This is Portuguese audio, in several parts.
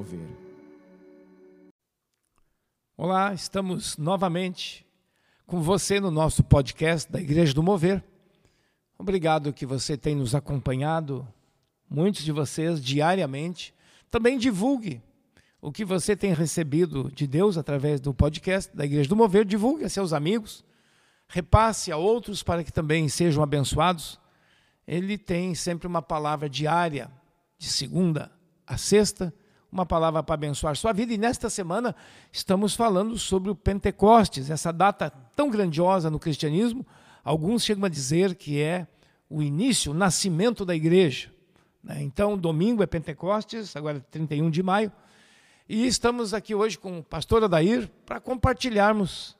Mover. Olá, estamos novamente com você no nosso podcast da Igreja do Mover. Obrigado que você tem nos acompanhado, muitos de vocês diariamente. Também divulgue o que você tem recebido de Deus através do podcast da Igreja do Mover, divulgue a seus amigos, repasse a outros para que também sejam abençoados. Ele tem sempre uma palavra diária, de segunda a sexta, uma palavra para abençoar sua vida. E nesta semana estamos falando sobre o Pentecostes, essa data tão grandiosa no cristianismo. Alguns chegam a dizer que é o início, o nascimento da igreja. Né? Então, domingo é Pentecostes, agora é 31 de maio. E estamos aqui hoje com o pastor Adair para compartilharmos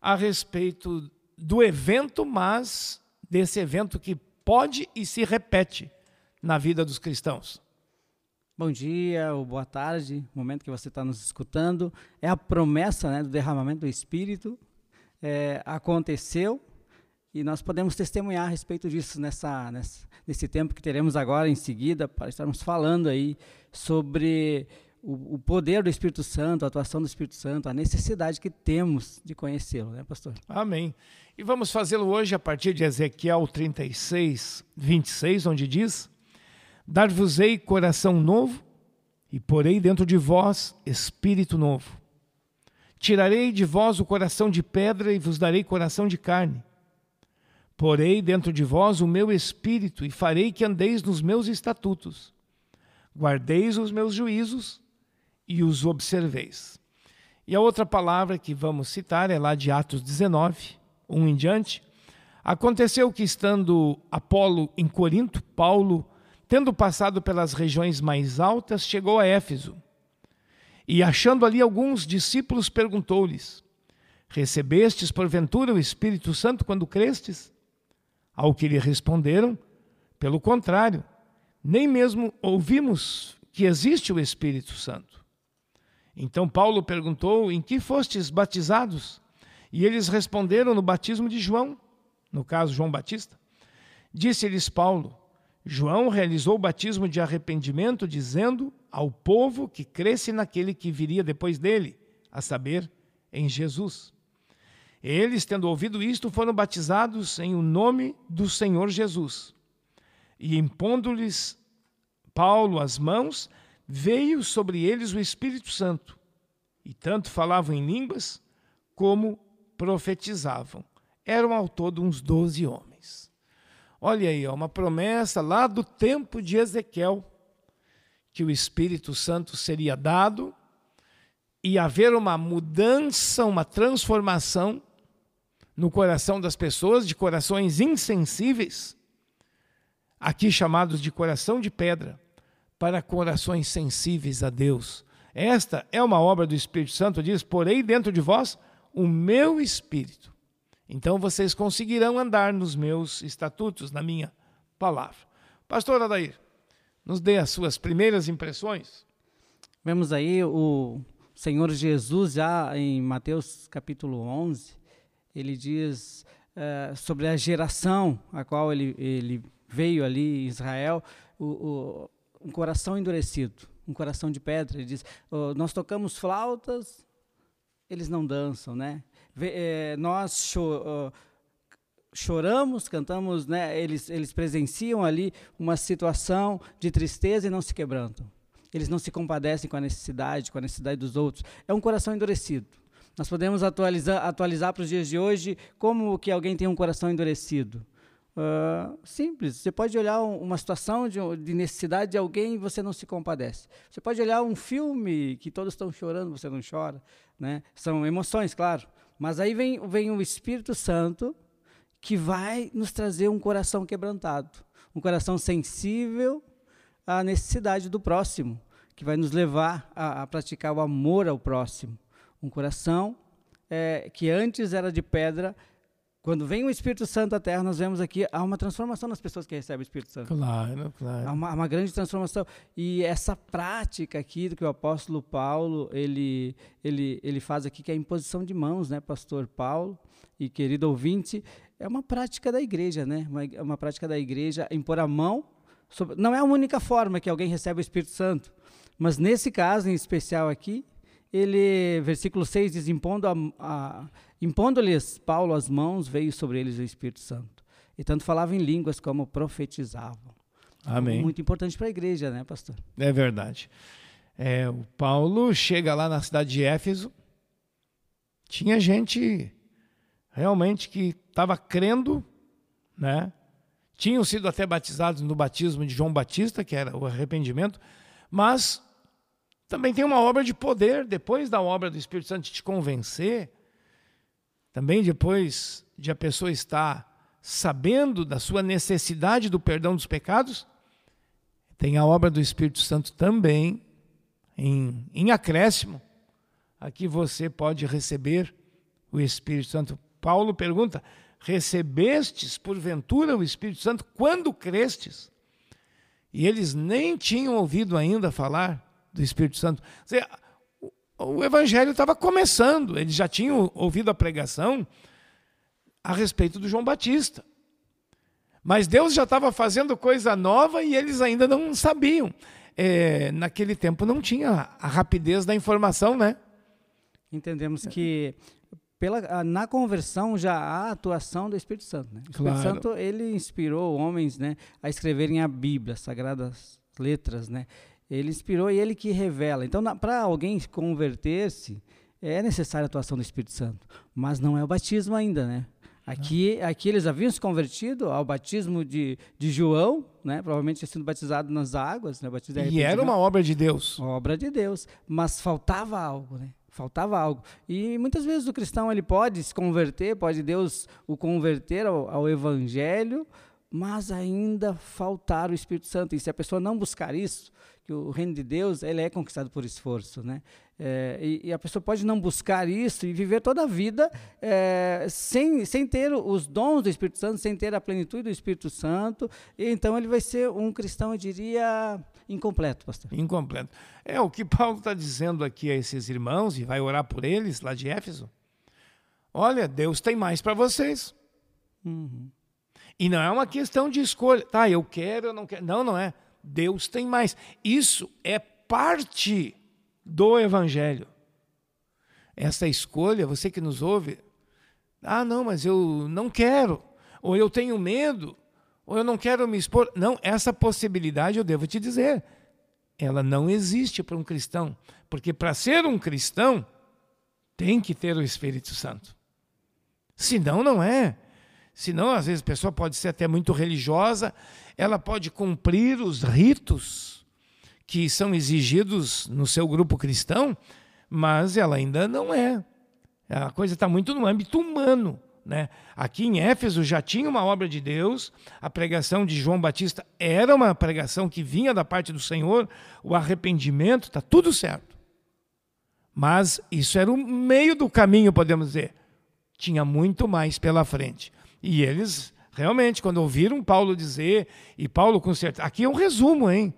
a respeito do evento, mas desse evento que pode e se repete na vida dos cristãos. Bom dia ou boa tarde, momento que você está nos escutando. É a promessa né, do derramamento do Espírito. É, aconteceu e nós podemos testemunhar a respeito disso nessa, nessa, nesse tempo que teremos agora em seguida, para estarmos falando aí sobre o, o, poder do Espírito Santo, a atuação do Espírito Santo, a necessidade que temos de conhecê-lo, né, pastor? Amém. E vamos fazê-lo hoje a partir de Ezequiel 36, 26, onde diz: Dar-vos-ei coração novo, e porei dentro de vós espírito novo. Tirarei de vós o coração de pedra e vos darei coração de carne. Porei dentro de vós o meu espírito e farei que andeis nos meus estatutos. Guardeis os meus juízos e os observeis. E a outra palavra que vamos citar é lá de Atos 19, 1 em diante. Aconteceu que, estando Apolo em Corinto, Paulo, tendo passado pelas regiões mais altas, chegou a Éfeso. E, achando ali alguns discípulos, perguntou-lhes: Recebestes porventura o Espírito Santo quando crestes? Ao que lhe responderam: Pelo contrário, nem mesmo ouvimos que existe o Espírito Santo. Então Paulo perguntou: Em que fostes batizados? E eles responderam: No batismo de João, no caso João Batista. Disse-lhes Paulo: João realizou o batismo de arrependimento, dizendo ao povo que cresce naquele que viria depois dele, a saber, em Jesus. Eles, tendo ouvido isto, foram batizados em o nome do Senhor Jesus. E impondo-lhes Paulo as mãos, veio sobre eles o Espírito Santo, e tanto falavam em línguas como profetizavam. Eram ao todo uns doze homens. Olha aí, uma promessa lá do tempo de Ezequiel, que o Espírito Santo seria dado e haver uma mudança, uma transformação no coração das pessoas, de corações insensíveis, aqui chamados de coração de pedra, para corações sensíveis a Deus. Esta é uma obra do Espírito Santo, diz: Porei dentro de vós o meu espírito. Então vocês conseguirão andar nos meus estatutos, na minha palavra. Pastor Adair, nos dê as suas primeiras impressões. Vemos aí o Senhor Jesus, já em Mateus capítulo 11, ele diz uh, sobre a geração a qual ele, ele veio ali em Israel, o, o um coração endurecido, um coração de pedra. Ele diz: oh, nós tocamos flautas, eles não dançam, né? É, nós cho choramos, cantamos, né? Eles eles presenciam ali uma situação de tristeza e não se quebrantam. Eles não se compadecem com a necessidade, com a necessidade dos outros. É um coração endurecido. Nós podemos atualizar, atualizar para os dias de hoje como que alguém tem um coração endurecido. Uh, simples. Você pode olhar uma situação de, de, necessidade de alguém e você não se compadece. Você pode olhar um filme que todos estão chorando, você não chora. Né? São emoções, claro. Mas aí vem, vem o Espírito Santo que vai nos trazer um coração quebrantado, um coração sensível à necessidade do próximo, que vai nos levar a, a praticar o amor ao próximo. Um coração é, que antes era de pedra quando vem o Espírito Santo à Terra, nós vemos aqui há uma transformação nas pessoas que recebem o Espírito Santo. Claro, claro. Há uma, uma grande transformação. E essa prática aqui do que o apóstolo Paulo ele, ele, ele faz aqui, que é a imposição de mãos, né, pastor Paulo e querido ouvinte, é uma prática da igreja, né? Uma, uma prática da igreja impor a mão. Sobre, não é a única forma que alguém recebe o Espírito Santo, Mas nesse caso em especial aqui, ele, versículo 6 diz: impondo a, a, impondo-lhes Paulo as mãos, veio sobre eles o Espírito Santo. E tanto falava em línguas como profetizavam. Amém. Muito importante para a igreja, né, pastor? É verdade. É, o Paulo chega lá na cidade de Éfeso, tinha gente realmente que estava crendo, né? Tinham sido até batizados no batismo de João Batista, que era o arrependimento, mas também tem uma obra de poder, depois da obra do Espírito Santo te convencer, também depois de a pessoa estar sabendo da sua necessidade do perdão dos pecados, tem a obra do Espírito Santo também, em, em acréscimo, aqui você pode receber o Espírito Santo. Paulo pergunta: recebestes porventura o Espírito Santo quando crestes? E eles nem tinham ouvido ainda falar do Espírito Santo. O evangelho estava começando, eles já tinham ouvido a pregação a respeito do João Batista. Mas Deus já estava fazendo coisa nova e eles ainda não sabiam. É, naquele tempo não tinha a rapidez da informação, né? Entendemos que pela, na conversão já há atuação do Espírito Santo. Né? O Espírito claro. Santo ele inspirou homens né, a escreverem a Bíblia, as sagradas letras. Né? Ele inspirou e ele que revela. Então, para alguém converter-se, é necessária a atuação do Espírito Santo. Mas não é o batismo ainda, né? Aqui, aqui eles haviam se convertido ao batismo de, de João, né? provavelmente tinha sido batizado nas águas. Né? e era uma obra de Deus. Obra de Deus. Mas faltava algo, né? Faltava algo. E muitas vezes o cristão ele pode se converter, pode Deus o converter ao, ao Evangelho, mas ainda faltar o Espírito Santo. E se a pessoa não buscar isso, que o reino de Deus ele é conquistado por esforço, né? É, e, e, a pessoa pode não buscar isso e viver toda a vida é, sem, sem ter os dons do Espírito Santo, sem ter a plenitude do Espírito Santo. E então ele vai ser um cristão, eu diria, incompleto, pastor. Incompleto. É o que Paulo está dizendo aqui a esses irmãos e vai orar por eles lá de Éfeso. Olha, Deus tem mais para vocês. Uhum. E não é uma questão de escolha. Tá, eu quero, eu não quero. Não, não é. Deus tem mais. Isso é parte do Evangelho. Essa escolha, você que nos ouve, ah, não, mas eu não quero, ou eu tenho medo, ou eu não quero me expor. Não, essa possibilidade eu devo te dizer, ela não existe para um cristão, porque para ser um cristão tem que ter o Espírito Santo. Senão, não é. Senão, às vezes, a pessoa pode ser até muito religiosa, ela pode cumprir os ritos que são exigidos no seu grupo cristão, mas ela ainda não é. A coisa está muito no âmbito humano. Né? Aqui em Éfeso já tinha uma obra de Deus, a pregação de João Batista era uma pregação que vinha da parte do Senhor, o arrependimento, está tudo certo. Mas isso era o meio do caminho, podemos dizer. Tinha muito mais pela frente. E eles Realmente, quando ouviram Paulo dizer, e Paulo com certeza. Aqui é um resumo, hein?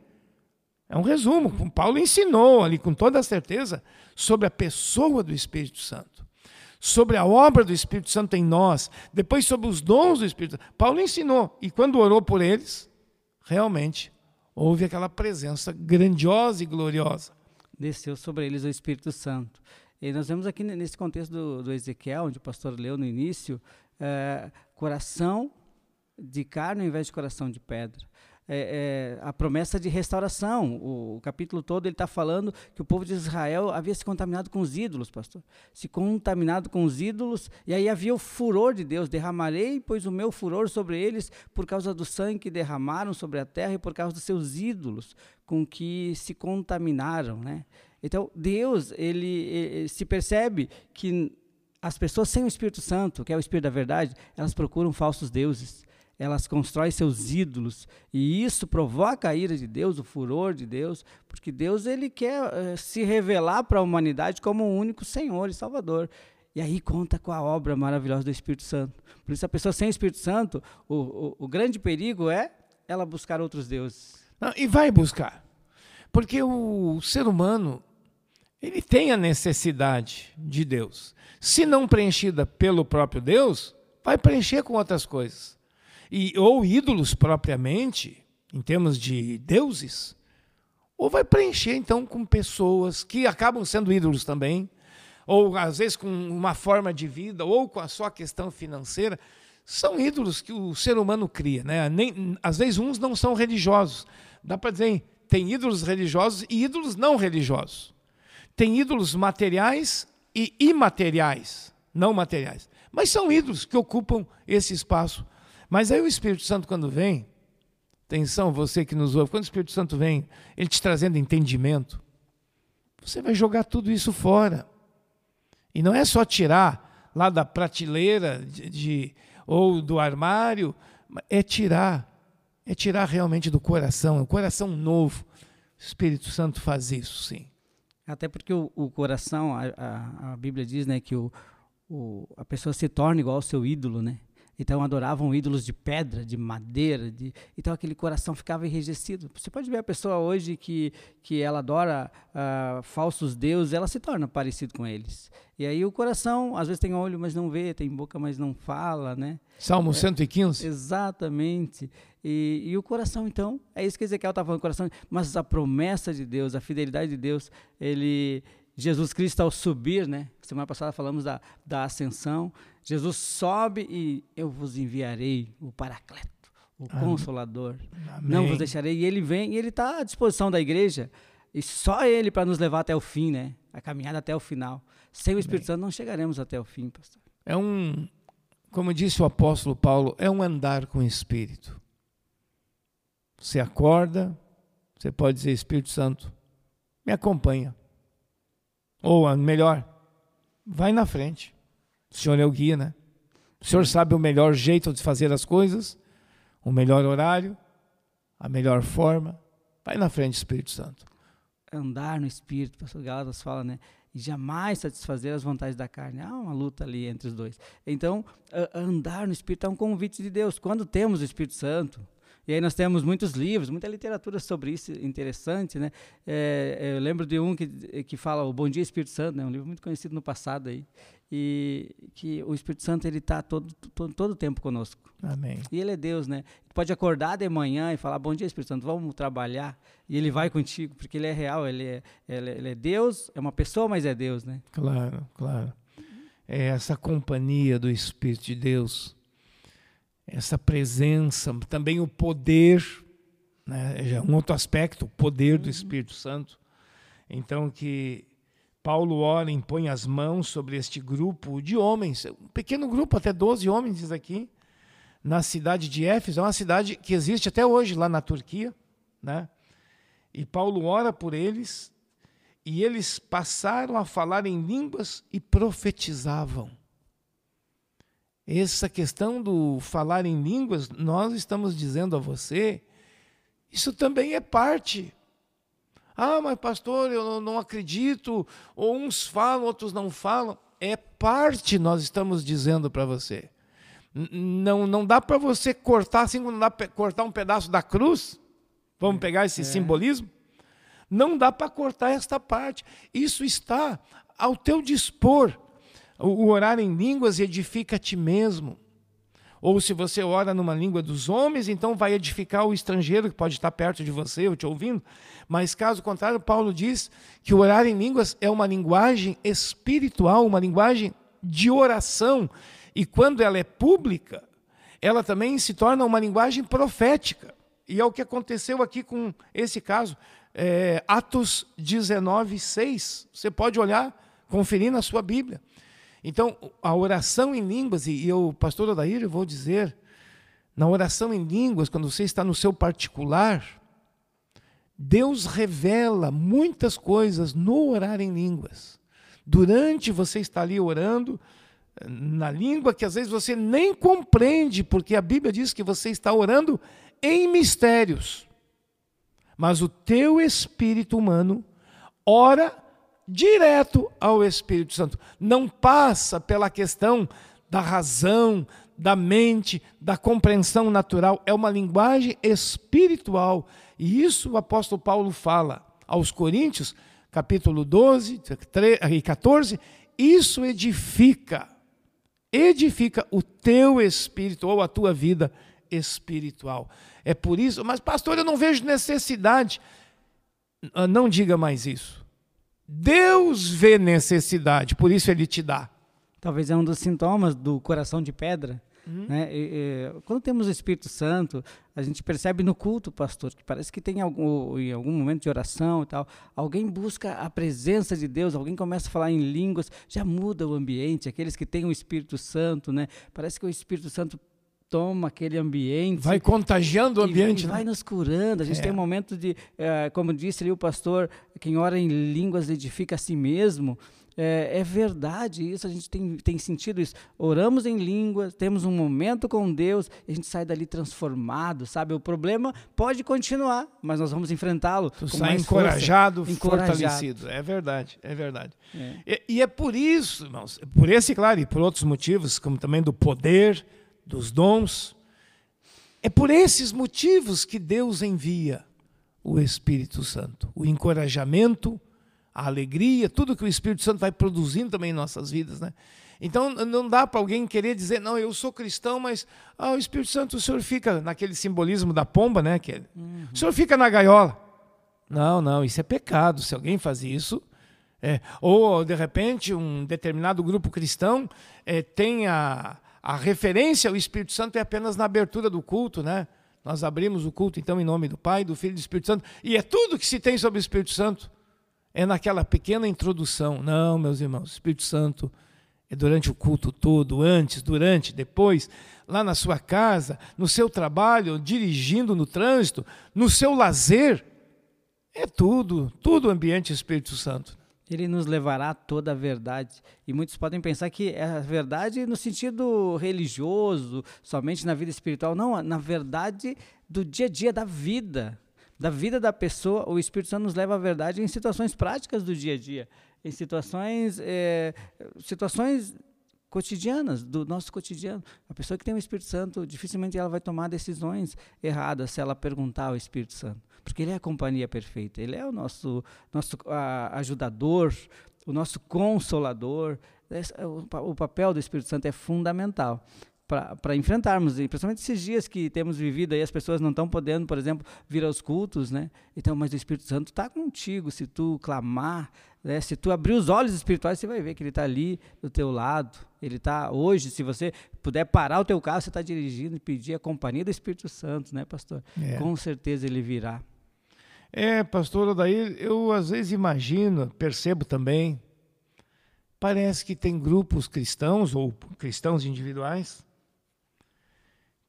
É um resumo. Paulo ensinou ali com toda a certeza sobre a pessoa do Espírito Santo, sobre a obra do Espírito Santo em nós, depois sobre os dons do Espírito Santo. Paulo ensinou, e quando orou por eles, realmente houve aquela presença grandiosa e gloriosa. Desceu sobre eles o Espírito Santo. E nós vemos aqui nesse contexto do, do Ezequiel, onde o pastor leu no início, é, coração de carne ao invés de coração de pedra. É, é, a promessa de restauração. O, o capítulo todo ele está falando que o povo de Israel havia se contaminado com os ídolos, pastor. Se contaminado com os ídolos, e aí havia o furor de Deus: derramarei, pois, o meu furor sobre eles por causa do sangue que derramaram sobre a terra e por causa dos seus ídolos com que se contaminaram, né? Então, Deus, ele, ele se percebe que as pessoas sem o Espírito Santo, que é o Espírito da verdade, elas procuram falsos deuses elas constroem seus ídolos e isso provoca a ira de Deus, o furor de Deus, porque Deus ele quer uh, se revelar para a humanidade como o único Senhor e Salvador. E aí conta com a obra maravilhosa do Espírito Santo. Por isso a pessoa sem Espírito Santo, o, o, o grande perigo é ela buscar outros deuses. Não, e vai buscar, porque o ser humano ele tem a necessidade de Deus. Se não preenchida pelo próprio Deus, vai preencher com outras coisas e, ou ídolos propriamente, em termos de deuses, ou vai preencher então com pessoas que acabam sendo ídolos também, ou às vezes com uma forma de vida, ou com a sua questão financeira. São ídolos que o ser humano cria, né? Nem, às vezes uns não são religiosos. Dá para dizer, tem ídolos religiosos e ídolos não religiosos. Tem ídolos materiais e imateriais, não materiais. Mas são ídolos que ocupam esse espaço. Mas aí o Espírito Santo, quando vem, atenção, você que nos ouve, quando o Espírito Santo vem, ele te trazendo entendimento, você vai jogar tudo isso fora. E não é só tirar lá da prateleira de, de ou do armário, é tirar, é tirar realmente do coração, é um coração novo. O Espírito Santo faz isso, sim. Até porque o, o coração, a, a, a, Bíblia diz né, que o, o, a pessoa se torna igual ao seu ídolo, né? Então adoravam ídolos de pedra, de madeira, de... então aquele coração ficava enrijecido. Você pode ver a pessoa hoje que, que ela adora uh, falsos deuses, ela se torna parecido com eles. E aí o coração, às vezes tem olho, mas não vê, tem boca, mas não fala, né? Salmo é, 115. Exatamente. E, e, o coração, então, é isso que Ezequiel está falando, coração, mas a promessa de Deus, a fidelidade de Deus, ele, Jesus Cristo ao subir, né? Semana passada falamos da, da ascensão. Jesus sobe e eu vos enviarei o Paracleto, o Amém. Consolador. Amém. Não vos deixarei. E ele vem e ele está à disposição da igreja. E só ele para nos levar até o fim, né? A caminhada até o final. Sem o Espírito Amém. Santo não chegaremos até o fim, pastor. É um, como disse o apóstolo Paulo, é um andar com o Espírito. Você acorda, você pode dizer, Espírito Santo, me acompanha. Ou melhor, vai na frente. O Senhor é o guia, né? O Senhor sabe o melhor jeito de fazer as coisas, o melhor horário, a melhor forma. Vai na frente, Espírito Santo. Andar no Espírito, o pastor Galatas fala, né? E jamais satisfazer as vontades da carne. Há uma luta ali entre os dois. Então, andar no Espírito é um convite de Deus. Quando temos o Espírito Santo, e aí nós temos muitos livros, muita literatura sobre isso interessante, né? É, eu lembro de um que, que fala o Bom Dia Espírito Santo, né? Um livro muito conhecido no passado aí, e que o Espírito Santo ele está todo, todo todo tempo conosco. Amém. E ele é Deus, né? Pode acordar de manhã e falar Bom Dia Espírito Santo, vamos trabalhar, e ele vai contigo, porque ele é real, ele é, ele é, é Deus, é uma pessoa, mas é Deus, né? Claro, claro. É essa companhia do Espírito de Deus essa presença, também o poder, né, é um outro aspecto, o poder do Espírito Santo. Então que Paulo ora, impõe as mãos sobre este grupo de homens, um pequeno grupo, até 12 homens, diz aqui, na cidade de Éfeso, é uma cidade que existe até hoje lá na Turquia, né? E Paulo ora por eles, e eles passaram a falar em línguas e profetizavam. Essa questão do falar em línguas, nós estamos dizendo a você, isso também é parte. Ah, mas pastor, eu não acredito, ou uns falam, outros não falam. É parte, nós estamos dizendo para você. Não, não dá para você cortar assim, não dá para cortar um pedaço da cruz. Vamos pegar esse é. simbolismo? Não dá para cortar esta parte. Isso está ao teu dispor. O orar em línguas edifica a ti mesmo. Ou se você ora numa língua dos homens, então vai edificar o estrangeiro que pode estar perto de você ou te ouvindo. Mas caso contrário, Paulo diz que o orar em línguas é uma linguagem espiritual, uma linguagem de oração. E quando ela é pública, ela também se torna uma linguagem profética. E é o que aconteceu aqui com esse caso. É, Atos 19, 6. Você pode olhar, conferir na sua Bíblia. Então, a oração em línguas, e eu, pastor Odair, eu vou dizer, na oração em línguas, quando você está no seu particular, Deus revela muitas coisas no orar em línguas. Durante você estar ali orando, na língua que às vezes você nem compreende, porque a Bíblia diz que você está orando em mistérios. Mas o teu espírito humano ora direto ao Espírito Santo. Não passa pela questão da razão, da mente, da compreensão natural. É uma linguagem espiritual. E isso o apóstolo Paulo fala aos Coríntios, capítulo 12 e 14. Isso edifica, edifica o teu espírito ou a tua vida espiritual. É por isso, mas pastor, eu não vejo necessidade. não diga mais isso. Deus vê necessidade, por isso ele te dá. Talvez é um dos sintomas do coração de pedra. Uhum. Né? E, e, quando temos o Espírito Santo, a gente percebe no culto, pastor, que parece que tem algum, em algum momento de oração e tal, alguém busca a presença de Deus, alguém começa a falar em línguas, já muda o ambiente. Aqueles que têm o Espírito Santo, né? Parece que o Espírito Santo toma aquele ambiente. Vai contagiando o ambiente. E, né? vai nos curando. A gente é. tem um momento de, é, como disse ali o pastor, quem ora em línguas edifica a si mesmo. É, é, verdade isso, a gente tem, tem sentido isso. Oramos em línguas, temos um momento com Deus, a gente sai dali transformado, sabe? O problema pode continuar, mas nós vamos enfrentá-lo. Tu sai encorajado, força, fortalecido. É verdade, é verdade. É. E, e, é por isso, irmãos, por esse, claro, e por outros motivos, como também do poder, dos dons, é por esses motivos que Deus envia o Espírito Santo, o encorajamento, a alegria, tudo que o Espírito Santo vai produzindo também em nossas vidas, né? Então não dá para alguém querer dizer, não, eu sou cristão, mas ah, o Espírito Santo, o senhor fica naquele simbolismo da pomba, né? Que é, uhum. O senhor fica na gaiola. Não, não, isso é pecado. Se alguém faz isso, é, ou de repente um determinado grupo cristão é, tem a, a referência ao Espírito Santo é apenas na abertura do culto, né? Nós abrimos o culto então em nome do Pai, do Filho e do Espírito Santo, e é tudo que se tem sobre o Espírito Santo é naquela pequena introdução. Não, meus irmãos, o Espírito Santo é durante o culto todo, antes, durante, depois, lá na sua casa, no seu trabalho, dirigindo no trânsito, no seu lazer. É tudo, tudo ambiente Espírito Santo. Ele nos levará toda a verdade. E muitos podem pensar que é a verdade no sentido religioso, somente na vida espiritual. Não, na verdade do dia a dia da vida da vida da pessoa, o Espírito Santo nos leva à verdade em situações práticas do dia a dia, em situações, é, situações cotidianas, do nosso cotidiano. A pessoa que tem o Espírito Santo, dificilmente ela vai tomar decisões erradas se ela perguntar ao Espírito Santo, porque ele é a companhia perfeita, ele é o nosso, nosso a, ajudador, o nosso consolador. O, o papel do Espírito Santo é fundamental para enfrentarmos, principalmente esses dias que temos vivido aí, as pessoas não estão podendo, por exemplo, vir aos cultos, né? Então, mas o Espírito Santo está contigo, se tu clamar, né? se tu abrir os olhos espirituais, você vai ver que ele está ali do teu lado. Ele está hoje, se você puder parar o teu carro, você está dirigindo e pedir a companhia do Espírito Santo, né, pastor? É. Com certeza ele virá. É, pastor, daí eu às vezes imagino, percebo também, parece que tem grupos cristãos ou cristãos individuais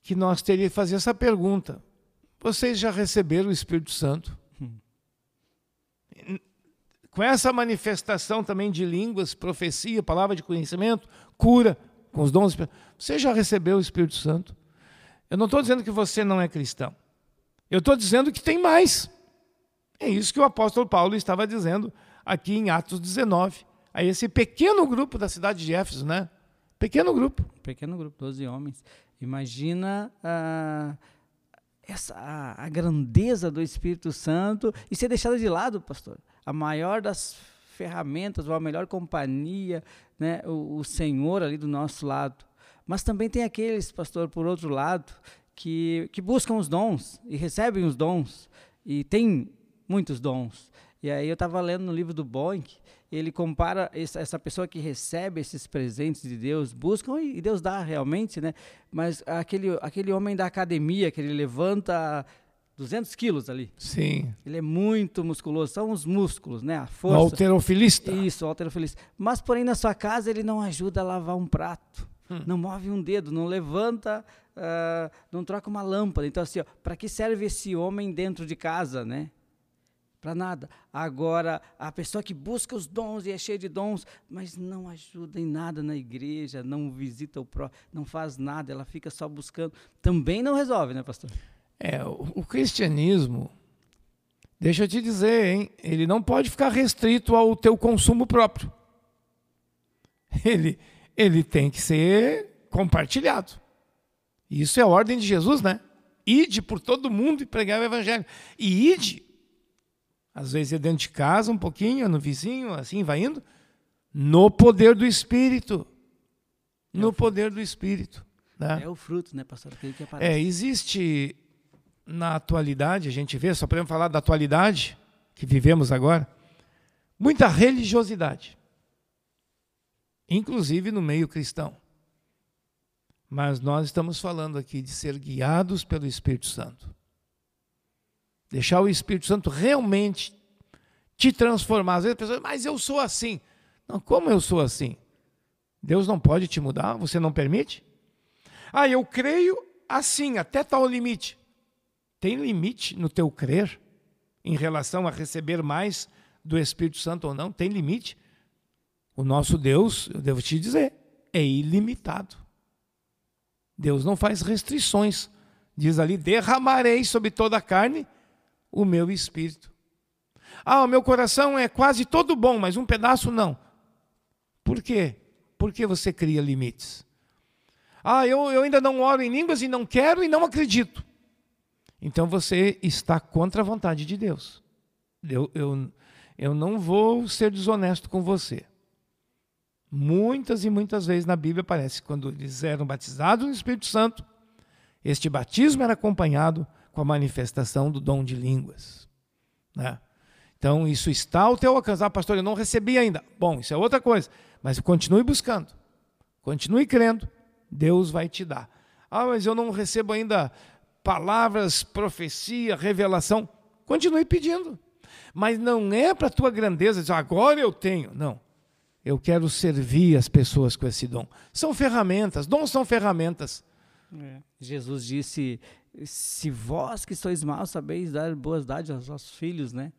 que nós teríamos que fazer essa pergunta. Vocês já receberam o Espírito Santo? Com essa manifestação também de línguas, profecia, palavra de conhecimento, cura, com os dons. Você já recebeu o Espírito Santo? Eu não estou dizendo que você não é cristão. Eu estou dizendo que tem mais. É isso que o apóstolo Paulo estava dizendo aqui em Atos 19. A esse pequeno grupo da cidade de Éfeso, né? Pequeno grupo. Pequeno grupo, 12 homens. Imagina ah, essa, a, a, grandeza do Espírito Santo e ser deixada de lado, pastor. A maior das ferramentas, ou a melhor companhia, né, o, o Senhor ali do nosso lado. Mas também tem aqueles, pastor, por outro lado, que, que buscam os dons e recebem os dons e têm muitos dons. E aí eu estava lendo no livro do Boeing ele compara essa pessoa que recebe esses presentes de Deus, buscam e Deus dá realmente, né? Mas aquele, aquele homem da academia que ele levanta 200 quilos ali. Sim. Ele é muito musculoso, são os músculos, né? A força. O alterofilista. Isso, o alterofilista. Mas, porém, na sua casa ele não ajuda a lavar um prato, hum. não move um dedo, não levanta, uh, não troca uma lâmpada. Então, assim, para que serve esse homem dentro de casa, né? Para nada. Agora, a pessoa que busca os dons e é cheia de dons, mas não ajuda em nada na igreja, não visita o pró, não faz nada, ela fica só buscando, também não resolve, né, pastor? É, o, o cristianismo, deixa eu te dizer, hein, ele não pode ficar restrito ao teu consumo próprio. Ele, ele tem que ser compartilhado. Isso é a ordem de Jesus, né? Ide por todo mundo e pregar o evangelho. E ide às vezes é dentro de casa um pouquinho, no vizinho, assim vai indo. No poder do Espírito. No é poder do Espírito. Né? É o fruto, né, pastor? Aquele que aparece. É, existe na atualidade, a gente vê, só podemos falar da atualidade, que vivemos agora, muita religiosidade, inclusive no meio cristão. Mas nós estamos falando aqui de ser guiados pelo Espírito Santo. Deixar o Espírito Santo realmente te transformar. Às vezes a pessoa, mas eu sou assim. Não, como eu sou assim? Deus não pode te mudar? Você não permite? Ah, eu creio assim, até tal limite. Tem limite no teu crer em relação a receber mais do Espírito Santo ou não? Tem limite? O nosso Deus, eu devo te dizer, é ilimitado. Deus não faz restrições. Diz ali: derramarei sobre toda a carne o meu espírito. Ah, o meu coração é quase todo bom, mas um pedaço não. Por quê? Porque você cria limites. Ah, eu, eu ainda não oro em línguas e não quero e não acredito. Então você está contra a vontade de Deus. Eu, eu, eu não vou ser desonesto com você. Muitas e muitas vezes na Bíblia aparece quando eles eram batizados no Espírito Santo, este batismo era acompanhado com a manifestação do dom de línguas. Né? Então, isso está ao teu alcance. Ah, pastor, eu não recebi ainda. Bom, isso é outra coisa. Mas continue buscando. Continue crendo. Deus vai te dar. Ah, mas eu não recebo ainda palavras, profecia, revelação. Continue pedindo. Mas não é para a tua grandeza dizer, agora eu tenho. Não. Eu quero servir as pessoas com esse dom. São ferramentas. Dons são ferramentas. É. Jesus disse: se vós que sois maus sabeis dar boas dádivas aos vossos filhos, né?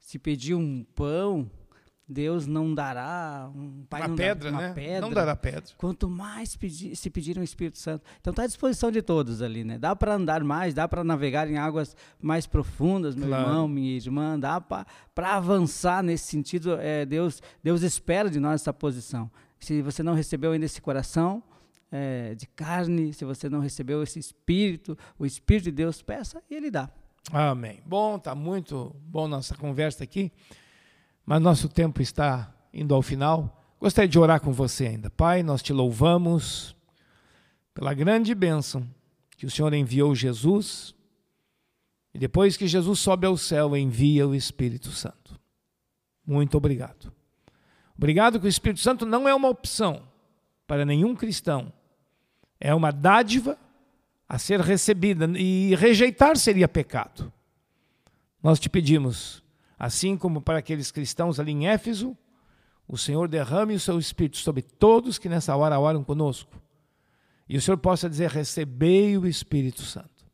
se pedir um pão, Deus não dará um pai uma não pedra, uma né? pedra. Não dará pedra. Quanto mais pedir, se pedir o Espírito Santo. Então está à disposição de todos ali, né? Dá para andar mais, dá para navegar em águas mais profundas, meu claro. irmão, minha irmã, dá para avançar nesse sentido. É, Deus, Deus espera de nós essa posição. Se você não recebeu ainda esse coração é, de carne, se você não recebeu esse Espírito, o Espírito de Deus, peça e Ele dá. Amém. Bom, está muito bom nossa conversa aqui, mas nosso tempo está indo ao final. Gostaria de orar com você ainda. Pai, nós te louvamos pela grande bênção que o Senhor enviou Jesus e depois que Jesus sobe ao céu, envia o Espírito Santo. Muito obrigado. Obrigado que o Espírito Santo não é uma opção para nenhum cristão, é uma dádiva a ser recebida e rejeitar seria pecado. Nós te pedimos, assim como para aqueles cristãos ali em Éfeso, o Senhor derrame o seu Espírito sobre todos que nessa hora oram conosco. E o Senhor possa dizer: recebei o Espírito Santo.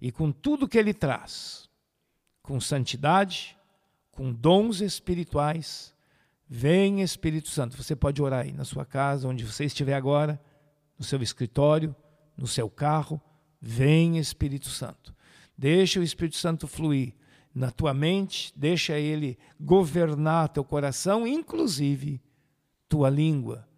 E com tudo que ele traz, com santidade, com dons espirituais, vem Espírito Santo. Você pode orar aí na sua casa, onde você estiver agora, no seu escritório no seu carro, vem Espírito Santo. Deixa o Espírito Santo fluir na tua mente, deixa ele governar teu coração, inclusive tua língua,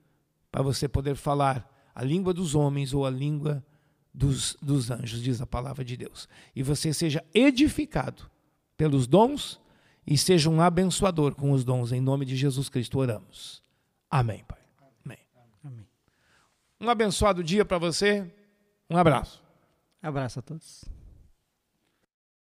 para você poder falar a língua dos homens ou a língua dos, dos anjos, diz a palavra de Deus. E você seja edificado pelos dons e seja um abençoador com os dons. Em nome de Jesus Cristo oramos. Amém, Pai. Um abençoado dia para você. Um abraço. Abraço a todos.